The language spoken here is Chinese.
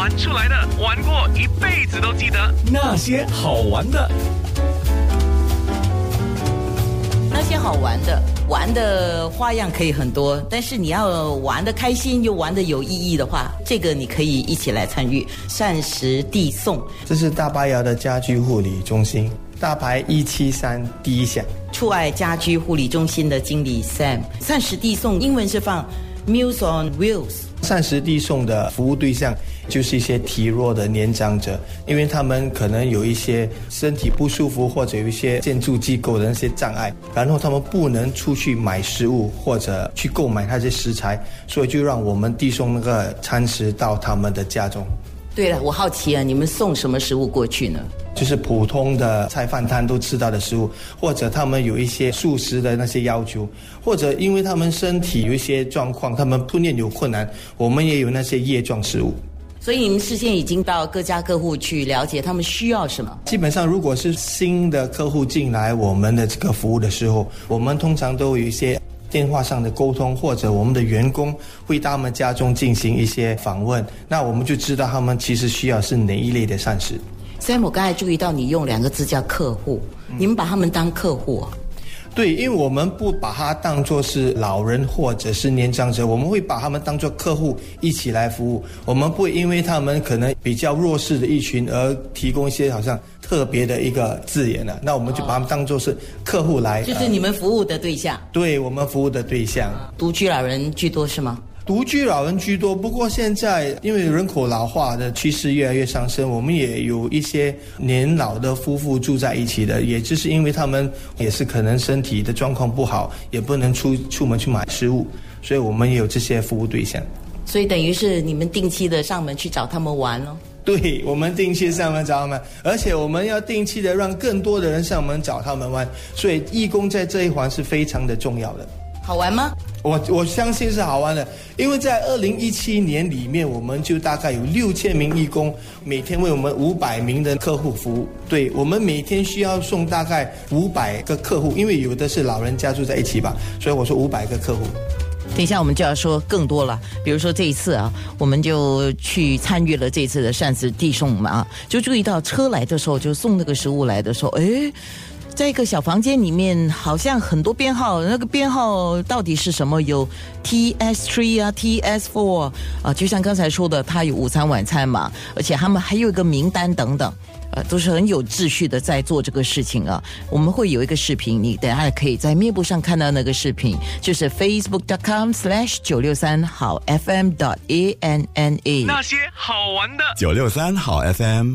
玩出来的，玩过一辈子都记得那些好玩的。那些好玩的，玩的花样可以很多，但是你要玩的开心又玩的有意义的话，这个你可以一起来参与。膳食递送，这是大巴窑的家居护理中心，大牌一七三第一项。触爱家居护理中心的经理 Sam，膳食递送英文是放 Meals on Wheels。膳食递送的服务对象就是一些体弱的年长者，因为他们可能有一些身体不舒服，或者有一些建筑机构的那些障碍，然后他们不能出去买食物或者去购买那些食材，所以就让我们递送那个餐食到他们的家中。对了，我好奇啊，你们送什么食物过去呢？就是普通的菜饭摊都吃到的食物，或者他们有一些素食的那些要求，或者因为他们身体有一些状况，他们吞咽有困难，我们也有那些液状食物。所以你们事先已经到各家各户去了解他们需要什么。基本上，如果是新的客户进来我们的这个服务的时候，我们通常都有一些电话上的沟通，或者我们的员工会到他们家中进行一些访问，那我们就知道他们其实需要是哪一类的膳食。Sam，我刚才注意到你用两个字叫客户，你们把他们当客户啊？对，因为我们不把它当作是老人或者是年长者，我们会把他们当作客户一起来服务。我们不会因为他们可能比较弱势的一群而提供一些好像特别的一个字眼了，那我们就把他们当做是客户来，就是你们服务的对象，对我们服务的对象。独居老人居多是吗？独居老人居多，不过现在因为人口老化的趋势越来越上升，我们也有一些年老的夫妇住在一起的，也就是因为他们也是可能身体的状况不好，也不能出出门去买食物，所以我们也有这些服务对象。所以等于是你们定期的上门去找他们玩咯。对，我们定期上门找他们，而且我们要定期的让更多的人上门找他们玩，所以义工在这一环是非常的重要的。好玩吗？我我相信是好玩的，因为在二零一七年里面，我们就大概有六千名义工，每天为我们五百名的客户服务。对我们每天需要送大概五百个客户，因为有的是老人家住在一起吧，所以我说五百个客户。等一下我们就要说更多了，比如说这一次啊，我们就去参与了这次的膳食递送嘛，就注意到车来的时候就送那个食物来的时候，哎。在一个小房间里面，好像很多编号，那个编号到底是什么？有 T S three 啊，T S four 啊，就像刚才说的，它有午餐、晚餐嘛，而且他们还有一个名单等等，呃，都是很有秩序的在做这个事情啊。我们会有一个视频，你等下可以在面部上看到那个视频，就是 Facebook dot com slash 九六三好 FM dot a n n a。那些好玩的。九六三好 FM。